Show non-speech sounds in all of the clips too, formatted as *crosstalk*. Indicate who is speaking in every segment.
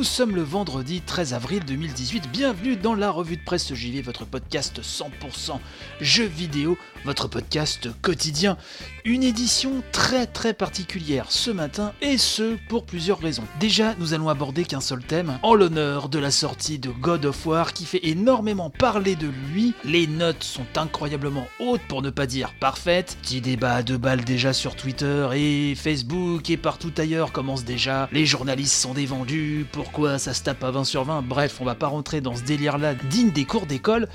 Speaker 1: Nous sommes le vendredi 13 avril 2018. Bienvenue dans la revue de presse JV, votre podcast 100% jeux vidéo, votre podcast quotidien. Une édition très très particulière ce matin et ce pour plusieurs raisons. Déjà, nous allons aborder qu'un seul thème en l'honneur de la sortie de God of War qui fait énormément parler de lui. Les notes sont incroyablement hautes pour ne pas dire parfaites. Petit débat à deux balles déjà sur Twitter et Facebook et partout ailleurs commence déjà. Les journalistes sont des vendus pourquoi ça se tape à 20 sur 20, bref, on va pas rentrer dans ce délire-là digne des cours d'école.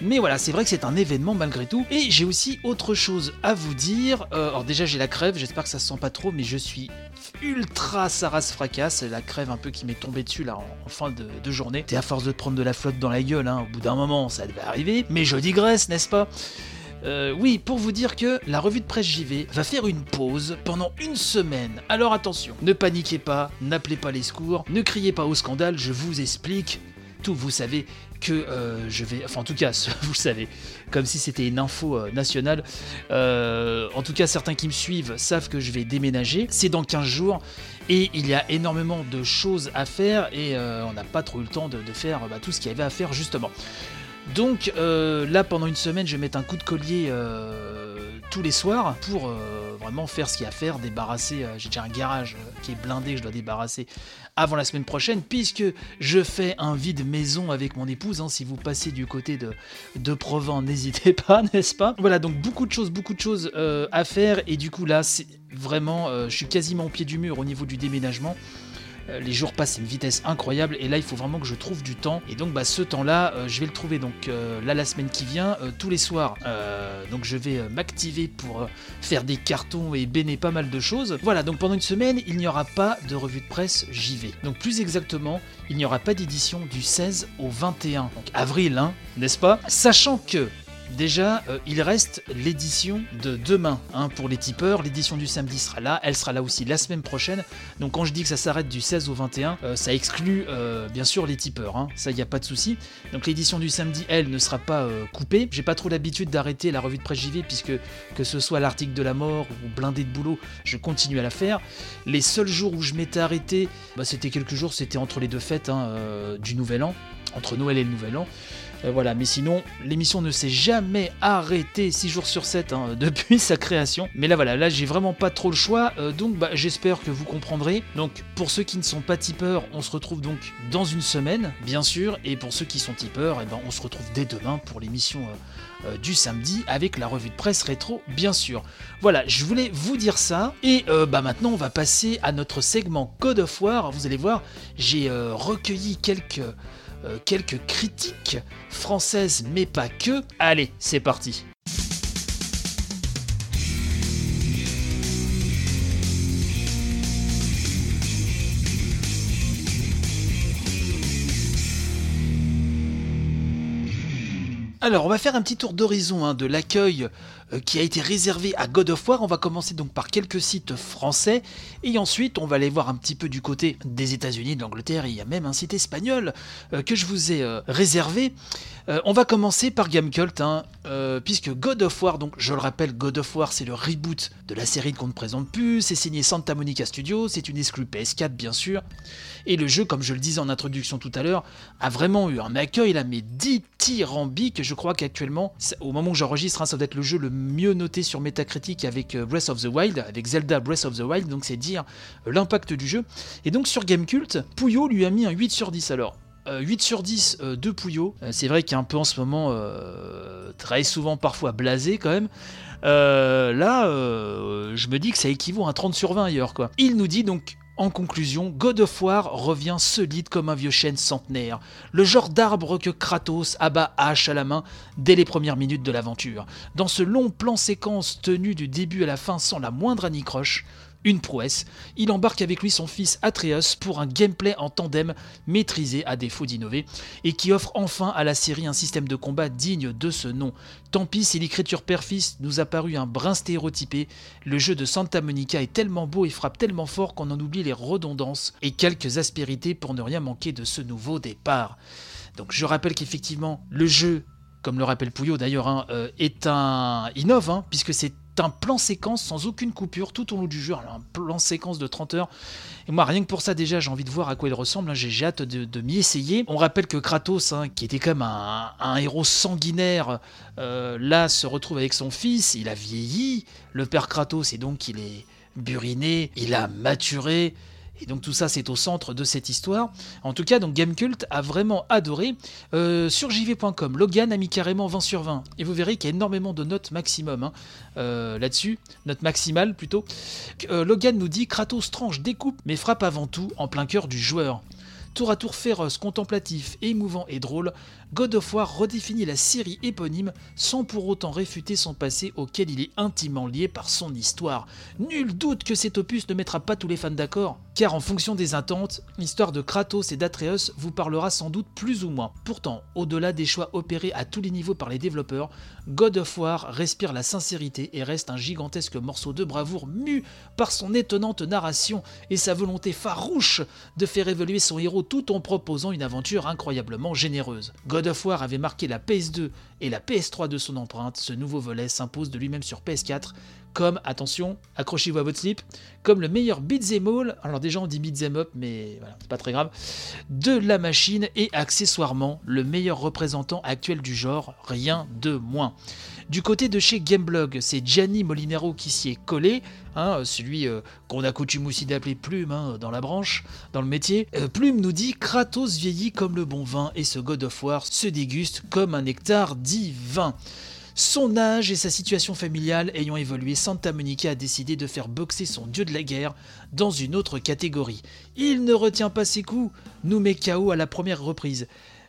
Speaker 1: Mais voilà, c'est vrai que c'est un événement malgré tout. Et j'ai aussi autre chose à vous dire. Euh, alors déjà j'ai la crève, j'espère que ça se sent pas trop, mais je suis ultra saras fracasse, la crève un peu qui m'est tombée dessus là en, fin de, journée. T'es à force de prendre de la flotte dans la gueule, hein, au bout d'un moment ça devait arriver, mais je digresse, n'est-ce pas? Euh, oui, pour vous dire que la revue de presse JV va faire une pause pendant une semaine. Alors attention, ne paniquez pas, n'appelez pas les secours, ne criez pas au scandale, je vous explique tout. Vous savez que euh, je vais, enfin en tout cas, *laughs* vous savez, comme si c'était une info euh, nationale. En tout cas, certains qui me suivent savent que je vais déménager. C'est dans 15 jours. Et il y a énormément de choses à faire et on n'a pas trop eu le temps de, de faire bah, tout ce qu'il y avait à faire justement. Donc euh, là, pendant une semaine, je vais mettre un coup de collier euh, tous les soirs pour euh, vraiment faire ce qu'il y a à faire, débarrasser. J'ai déjà un garage qui est blindé, je dois débarrasser avant la semaine prochaine, puisque je fais un vide maison avec mon épouse. hein. si vous passez du côté de, de Provence, *laughs* n'hésitez pas, n'est-ce pas? Voilà, donc beaucoup de choses, beaucoup de choses à faire. Et du coup, là, c'est vraiment, je suis quasiment au pied du mur au niveau du déménagement. Euh, les jours passent à une vitesse incroyable et là il faut vraiment que je trouve du temps. Et donc bah, ce temps là je vais le trouver. Donc euh, là la semaine qui vient euh, tous les soirs Euh, donc je vais euh, m'activer pour euh, faire des cartons et béner pas mal de choses. Voilà donc pendant une semaine il n'y aura pas de revue de presse j'y vais donc plus exactement il n'y aura pas d'édition du 16 au 21 donc avril hein n'est-ce pas? Sachant que Déjà, euh, il reste l'édition de demain hein, pour les tipeurs. L'édition du samedi sera là. Elle sera là aussi la semaine prochaine. Donc quand je dis que ça s'arrête du 16 au 21, euh, ça exclut euh, bien sûr les tipeurs. hein. Ça, n'y a pas de souci. Donc l'édition du samedi, elle, ne sera pas coupée. J'ai pas trop l'habitude d'arrêter la revue de presse JV puisque que ce soit l'article de la mort ou blindé de boulot, je continue à la faire. Les seuls jours où je m'étais arrêté, bah, c'était quelques jours, c'était entre les deux fêtes hein, du Nouvel An, entre Noël et le Nouvel An. Euh, voilà, mais sinon, l'émission ne s'est jamais arrêtée 6 jours sur 7 hein, *laughs* depuis sa création. Mais là, voilà, là, j'ai vraiment pas trop le choix. euh, donc, bah, j'espère que vous comprendrez. Donc, pour ceux qui ne sont pas tipeurs, on se retrouve donc dans une semaine, bien sûr. Et pour ceux qui sont tipeurs, eh ben, on se retrouve dès demain pour l'émission euh, du samedi avec la revue de presse rétro, bien sûr. Voilà, je voulais vous dire ça. Et bah, maintenant, on va passer à notre segment Code of War. Vous allez voir, j'ai recueilli quelques quelques critiques françaises, mais pas que. Allez, c'est parti. Alors, on va faire un petit tour d'horizon hein, de l'accueil euh, qui a été réservé à God of War. On va commencer donc par quelques sites français et ensuite on va aller voir un petit peu du côté des États-Unis, de l'Angleterre. et Il y a même un site espagnol euh, que je vous ai euh, réservé. On va commencer par Gamecult, hein, puisque God of War, donc je le rappelle, God of War c'est le reboot de la série qu'on ne présente plus. C'est signé Santa Monica Studios, c'est une exclue PS4 bien sûr. Et le jeu, comme je le disais en introduction tout à l'heure, a vraiment eu un accueil là, mais dithyrambique. Je crois qu'actuellement, au moment où j'enregistre, hein, ça doit être le jeu le mieux noté sur Metacritic avec euh, Breath of the Wild, avec Zelda Breath of the Wild, donc c'est dire euh, l'impact du jeu. Et donc sur Gamecult, Pouillot lui a mis un 8 sur 10 alors. euh, 8 sur 10 euh, de Pouillot. Euh, c'est vrai qu'il est un peu en ce moment euh, très souvent parfois blasé quand même. Euh, là, euh, je me dis que ça équivaut à un 30 sur 20 ailleurs quoi. Il nous dit donc en conclusion, God of War revient solide comme un vieux chêne centenaire, le genre d'arbre que Kratos abat hache à la main dès les premières minutes de l'aventure. Dans ce long plan séquence tenu du début à la fin sans la moindre anicroche, une prouesse. Il embarque avec lui son fils Atreus pour un gameplay en tandem maîtrisé à défaut d'innover et qui offre enfin à la série un système de combat digne de ce nom. Tant pis si l'écriture père-fils nous a paru un brin stéréotypé, le jeu de Santa Monica est tellement beau et frappe tellement fort qu'on en oublie les redondances et quelques aspérités pour ne rien manquer de ce nouveau départ. Donc je rappelle qu'effectivement le jeu comme le rappelle Pouillot d'ailleurs, hein, euh, est un innove, hein, puisque c'est un plan séquence sans aucune coupure tout au long du jeu, un plan séquence de 30 heures. Et moi, rien que pour ça, déjà, j'ai envie de voir à quoi il ressemble. hein. J'ai hâte de, m'y essayer. On rappelle que Kratos, hein, qui était comme un, un héros sanguinaire, euh, là se retrouve avec son fils. Il a vieilli, le père Kratos, et donc il est buriné, il a maturé. Donc tout ça, c'est au centre de cette histoire. En tout cas, donc Gamecult a vraiment adoré. Euh, sur jv.com, Logan a mis carrément 20 sur 20. Et vous verrez qu'il y a énormément de notes maximum hein, euh, là-dessus, notes maximales plutôt. Euh, Logan nous dit Kratos tranche, découpe, mais frappe avant tout en plein cœur du joueur. Tour à tour féroce, contemplatif, émouvant et drôle, God of War redéfinit la série éponyme sans pour autant réfuter son passé auquel il est intimement lié par son histoire. Nul doute que cet opus ne mettra pas tous les fans d'accord, car en fonction des attentes, l'histoire de Kratos et d'Atreus vous parlera sans doute plus ou moins. Pourtant, au-delà des choix opérés à tous les niveaux par les développeurs, God of War respire la sincérité et reste un gigantesque morceau de bravoure mu par son étonnante narration et sa volonté farouche de faire évoluer son héros tout en proposant une aventure incroyablement généreuse. God avait marqué la PS2 et la PS3 de son empreinte, ce nouveau volet s'impose de lui-même sur PS4 comme, attention, accrochez-vous à votre slip, comme le meilleur beat'em all, alors déjà on dit beat'em up, mais c'est pas très grave, de la machine et accessoirement le meilleur représentant actuel du genre, rien de moins. Du côté de chez Gameblog, c'est Gianni Molinaro qui s'y est collé, hein, celui euh, qu'on a coutume aussi d'appeler Plume hein, dans la branche, dans le métier. Euh, Plume nous dit Kratos vieillit comme le bon vin et ce God of War se déguste comme un nectar divin. Son âge et sa situation familiale ayant évolué, Santa Monica a décidé de faire boxer son dieu de la guerre dans une autre catégorie. Il ne retient pas ses coups, nous met KO à la première reprise.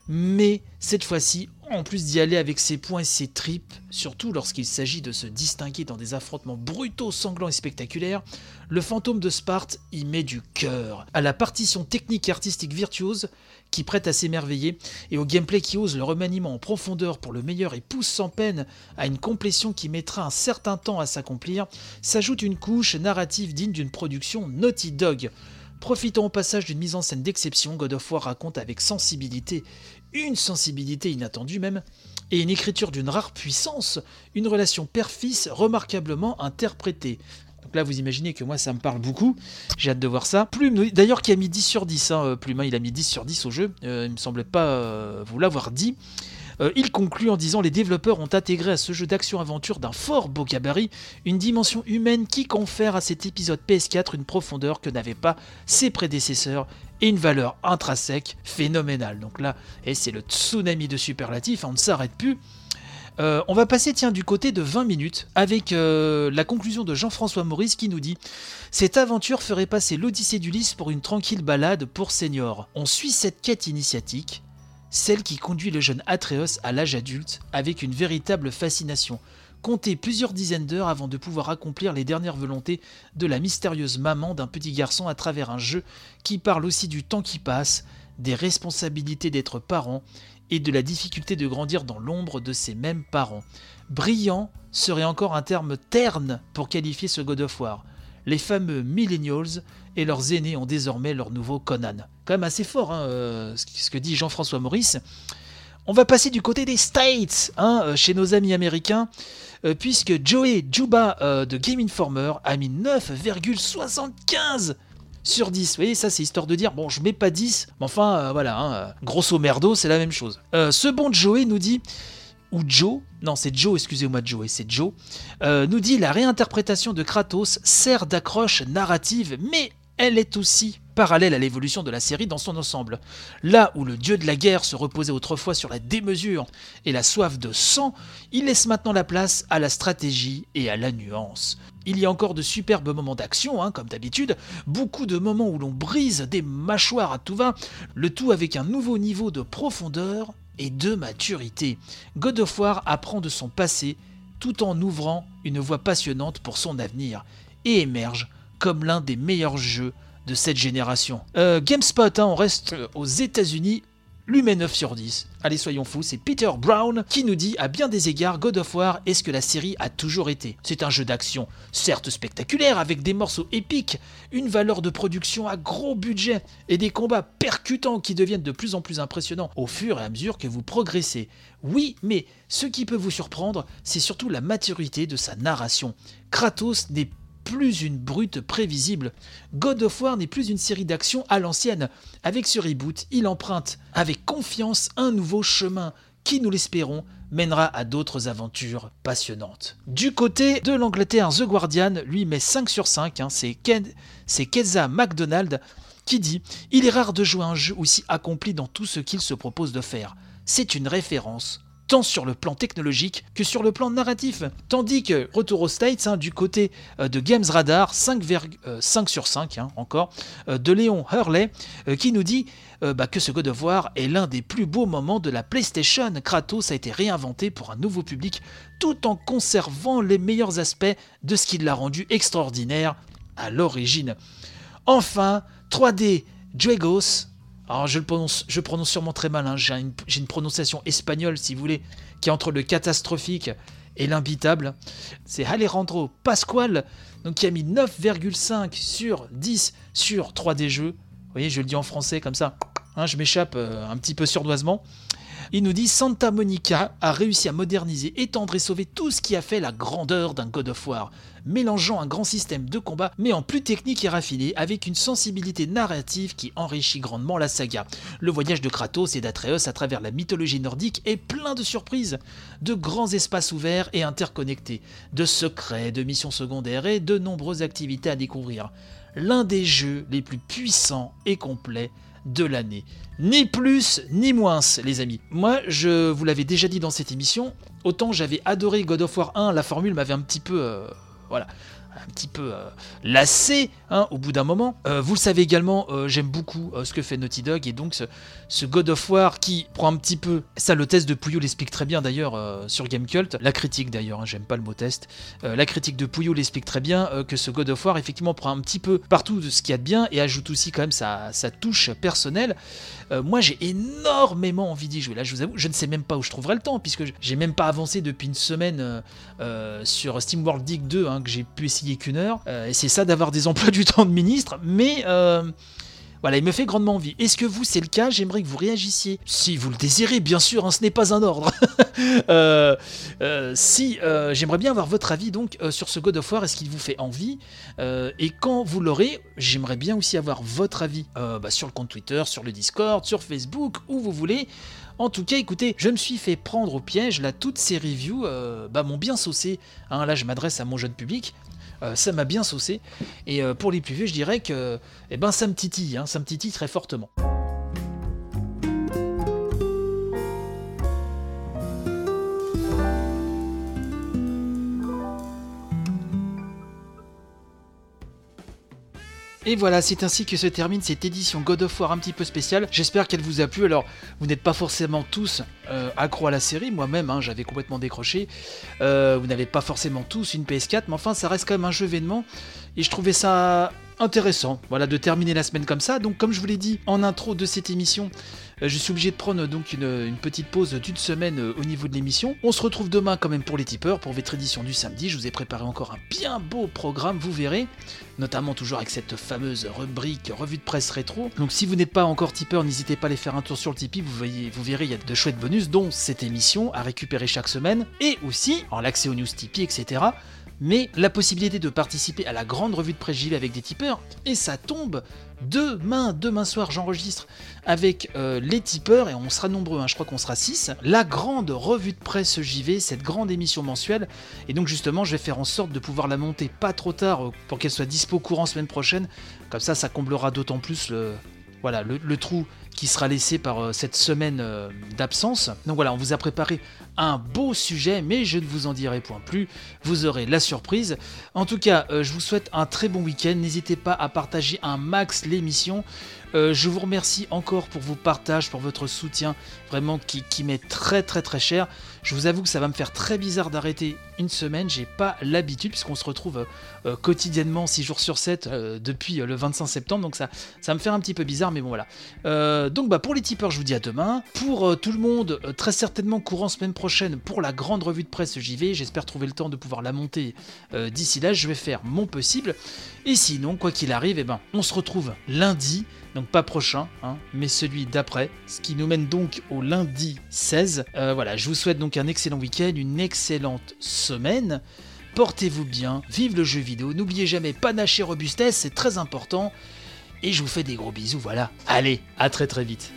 Speaker 1: Mais cette fois-ci, en plus d'y aller avec ses poings et ses tripes, surtout lorsqu'il s'agit de se distinguer dans des affrontements brutaux, sanglants et spectaculaires, le fantôme de Sparte y met du cœur. À la partition technique et artistique virtuose, qui prête à s'émerveiller, et au gameplay qui ose le remaniement en profondeur pour le meilleur et pousse sans peine à une complétion qui mettra un certain temps à s'accomplir, s'ajoute une couche narrative digne d'une production Naughty Dog. Profitant au passage d'une mise en scène d'exception, God of War raconte avec sensibilité, une sensibilité inattendue même, et une écriture d'une rare puissance, une relation père-fils remarquablement interprétée. Donc là, vous imaginez que moi, ça me parle beaucoup. J'ai hâte de voir ça. Plume, d'ailleurs, qui a mis 10 sur 10. Hein, Plume, hein, il a mis 10 sur 10 au jeu. Euh, il me semblait pas euh, vous l'avoir dit. Euh, il conclut en disant les développeurs ont intégré à ce jeu d'action-aventure d'un fort beau gabarit une dimension humaine qui confère à cet épisode PS4 une profondeur que n'avaient pas ses prédécesseurs et une valeur intrinsèque phénoménale. Donc là, et c'est le tsunami de superlatifs, on ne s'arrête plus. Euh, on va passer tiens du côté de 20 minutes avec euh, la conclusion de Jean-François Maurice qui nous dit Cette aventure ferait passer l'Odyssée d'Ulysse pour une tranquille balade pour seniors. On suit cette quête initiatique, celle qui conduit le jeune Atreus à l'âge adulte avec une véritable fascination. Comptez plusieurs dizaines d'heures avant de pouvoir accomplir les dernières volontés de la mystérieuse maman d'un petit garçon à travers un jeu qui parle aussi du temps qui passe, des responsabilités d'être parent et de la difficulté de grandir dans l'ombre de ses mêmes parents. Brillant serait encore un terme terne pour qualifier ce God of War. Les fameux millennials et leurs aînés ont désormais leur nouveau Conan. Quand même assez fort hein, euh, ce que dit Jean-François Maurice. On va passer du côté des States, hein, euh, chez nos amis américains, euh, puisque Joey Juba de Game Informer a mis 9,75 sur 10. Vous voyez, ça c'est histoire de dire, bon, je mets pas 10, mais enfin, voilà, hein, grosso merdo, c'est la même chose. Ce bon Joey nous dit, ou Joe, non c'est Joe, excusez-moi Joey, c'est Joe, euh, nous dit la réinterprétation de Kratos sert d'accroche narrative, mais elle est aussi parallèle à l'évolution de la série dans son ensemble. Là où le dieu de la guerre se reposait autrefois sur la démesure et la soif de sang, il laisse maintenant la place à la stratégie et à la nuance. Il y a encore de superbes moments d'action, hein, comme d'habitude, beaucoup de moments où l'on brise des mâchoires à tout va, le tout avec un nouveau niveau de profondeur et de maturité. God of War apprend de son passé tout en ouvrant une voie passionnante pour son avenir et émerge comme l'un des meilleurs jeux de cette génération. Euh, GameSpot, hein, on reste aux États-Unis, lui met 9 sur 10. Allez, soyons fous, c'est Peter Brown qui nous dit à bien des égards God of War est ce que la série a toujours été? C'est un jeu d'action, certes spectaculaire, avec des morceaux épiques, une valeur de production à gros budget et des combats percutants qui deviennent de plus en plus impressionnants au fur et à mesure que vous progressez. Oui, mais ce qui peut vous surprendre, c'est surtout la maturité de sa narration. Kratos n'est plus une brute prévisible. God of War n'est plus une série d'actions à l'ancienne. Avec ce reboot, il emprunte avec confiance un nouveau chemin qui, nous l'espérons, mènera à d'autres aventures passionnantes. Du côté de l'Angleterre, The Guardian lui met 5 sur 5, hein. c'est Keza MacDonald qui dit Il est rare de jouer un jeu aussi accompli dans tout ce qu'il se propose de faire. C'est une référence tant sur le plan technologique que sur le plan narratif. Tandis que Retour aux States, hein, du côté euh, de Games Radar, 5, euh, sur 5 hein, encore, euh, de Léon Hurley, qui nous dit bah, que ce God of War est l'un des plus beaux moments de la PlayStation. Kratos a été réinventé pour un nouveau public tout en conservant les meilleurs aspects de ce qui l'a rendu extraordinaire à l'origine. Enfin, 3D Dragos, alors je le prononce, sûrement très mal, hein. j'ai une, prononciation espagnole si vous voulez, qui est entre le catastrophique et l'imbitable. C'est Alejandro Pascual, donc qui a mis 9,5 sur 10 sur 3D jeux. Vous voyez, je le dis en français comme ça, hein, je m'échappe euh, un petit peu surdoisement. Il nous dit Santa Monica a réussi à moderniser, étendre et sauver tout ce qui a fait la grandeur d'un God of War, mélangeant un grand système de combat mais en plus technique et raffiné avec une sensibilité narrative qui enrichit grandement la saga. Le voyage de Kratos et d'Atreus à travers la mythologie nordique est plein de surprises, de grands espaces ouverts et interconnectés, de secrets, de missions secondaires et de nombreuses activités à découvrir. L'un des jeux les plus puissants et complets de l'année. Ni plus ni moins, les amis. Moi, je vous l'avais déjà dit dans cette émission, autant j'avais adoré God of War 1, la formule m'avait un petit peu... Euh, voilà un petit peu euh, lassé hein, au bout d'un moment. Euh, vous le savez également, euh, j'aime beaucoup ce que fait Naughty Dog et donc ce, God of War qui prend un petit peu, ça le test de Pouillot l'explique très bien d'ailleurs sur Gamecult, la critique d'ailleurs, hein, j'aime pas le mot test, la critique de Pouillot l'explique très bien que ce God of War effectivement prend un petit peu partout de ce qu'il y a de bien et ajoute aussi quand même sa, touche personnelle. moi j'ai énormément envie d'y jouer, là je vous avoue, je ne sais même pas où je trouverai le temps puisque j'ai même pas avancé depuis une semaine sur SteamWorld Dig 2 hein, que j'ai pu essayer qu'une heure. Euh, et c'est ça d'avoir des emplois du temps de ministre. Mais euh, voilà, il me fait grandement envie. Est-ce que vous, c'est le cas? J'aimerais que vous réagissiez. Si vous le désirez, bien sûr, hein, ce n'est pas un ordre. *laughs* Euh, si j'aimerais bien avoir votre avis donc sur ce God of War, est-ce qu'il vous fait envie Et quand vous l'aurez, j'aimerais bien aussi avoir votre avis bah, sur le compte Twitter, sur le Discord, sur Facebook, où vous voulez. En tout cas, écoutez, je me suis fait prendre au piège. Là, toutes ces reviews bah, m'ont bien saucé. Hein, là, je m'adresse à mon jeune public. Euh, ça m'a bien saucé. Et euh, pour les plus vieux, je dirais que eh ben, ça me titille, hein, ça me titille très fortement. Et voilà, c'est ainsi que se termine cette édition God of War un petit peu spéciale. J'espère qu'elle vous a plu. Alors, vous n'êtes pas forcément tous euh, accro à la série. Moi-même, hein, j'avais complètement décroché. Euh, vous n'avez pas forcément tous une PS4, mais enfin, ça reste quand même un jeu événement. Et je trouvais ça intéressant, voilà, de terminer la semaine comme ça. Donc, comme je vous l'ai dit en intro de cette émission, euh, je suis obligé de prendre donc une, petite pause d'une semaine euh, au niveau de l'émission. On se retrouve demain quand même pour les tipeurs, pour votre édition du samedi. Je vous ai préparé encore un bien beau programme, vous verrez, notamment toujours avec cette fameuse rubrique revue de presse rétro. Donc, si vous n'êtes pas encore tipeur, n'hésitez pas à aller faire un tour sur le Tipeee. Vous, verrez, il y a de chouettes bonus, dont cette émission à récupérer chaque semaine, et aussi en l'accès aux news Tipeee, etc mais la possibilité de participer à la grande revue de presse JV avec des tipeurs, et ça tombe demain, demain soir j'enregistre avec euh, les tipeurs, et on sera nombreux, hein, je crois qu'on sera 6, la grande revue de presse JV, cette grande émission mensuelle, et donc justement je vais faire en sorte de pouvoir la monter pas trop tard euh, pour qu'elle soit dispo courant semaine prochaine, comme ça ça comblera d'autant plus le, voilà, le, trou qui sera laissé par euh, cette semaine d'absence. Donc voilà, on vous a préparé un beau sujet, mais je ne vous en dirai point plus. Vous aurez la surprise. En tout cas, euh, je vous souhaite un très bon week-end. N'hésitez pas à partager un max l'émission. Euh, je vous remercie encore pour vos partages, pour votre soutien, vraiment qui, m'est très très très cher. Je vous avoue que ça va me faire très bizarre d'arrêter une semaine, j'ai pas l'habitude puisqu'on se retrouve euh, quotidiennement 6 jours sur 7 euh, depuis le 25 septembre, donc ça, ça me fait un petit peu bizarre, mais bon voilà. donc bah pour les tipeurs, je vous dis à demain. Pour tout le monde, très certainement courant semaine prochaine pour la grande revue de presse j'y vais, j'espère trouver le temps de pouvoir la monter d'ici là, je vais faire mon possible. Et sinon, quoi qu'il arrive, eh ben, on se retrouve lundi donc pas prochain, hein, mais celui d'après, ce qui nous mène donc au lundi 16. Euh, voilà, je vous souhaite donc un excellent week-end, une excellente semaine. Portez-vous bien, vive le jeu vidéo, n'oubliez jamais panache et robustesse, c'est très important. Et je vous fais des gros bisous, voilà. Allez, à très très vite.